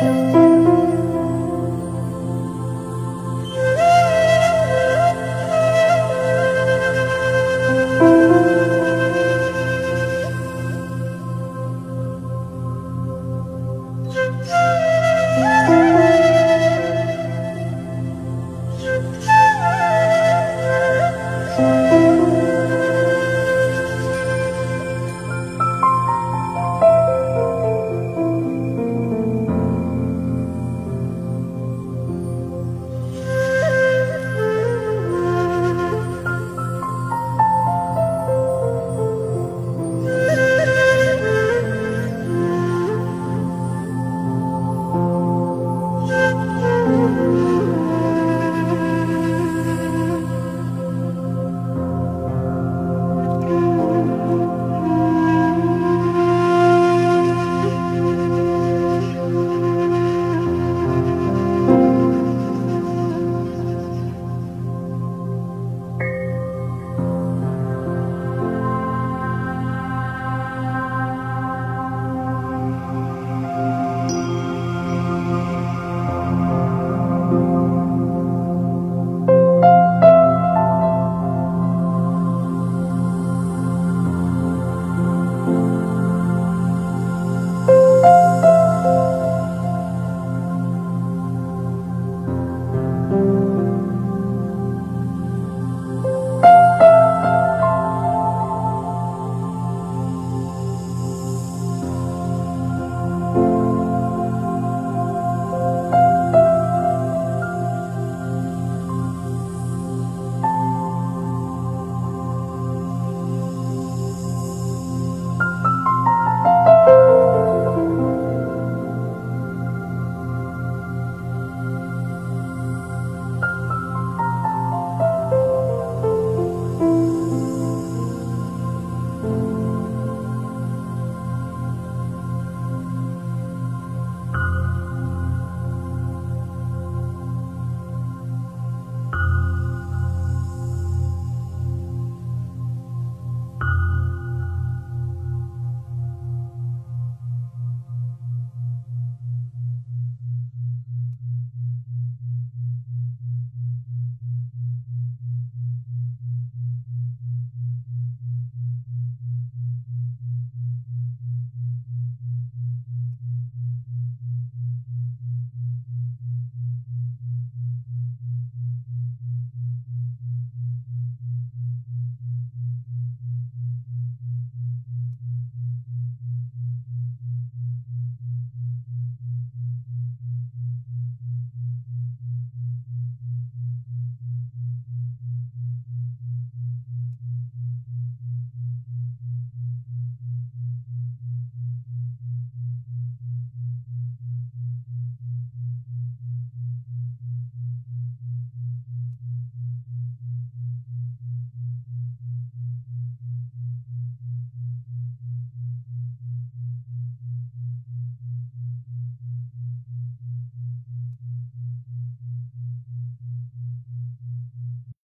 Música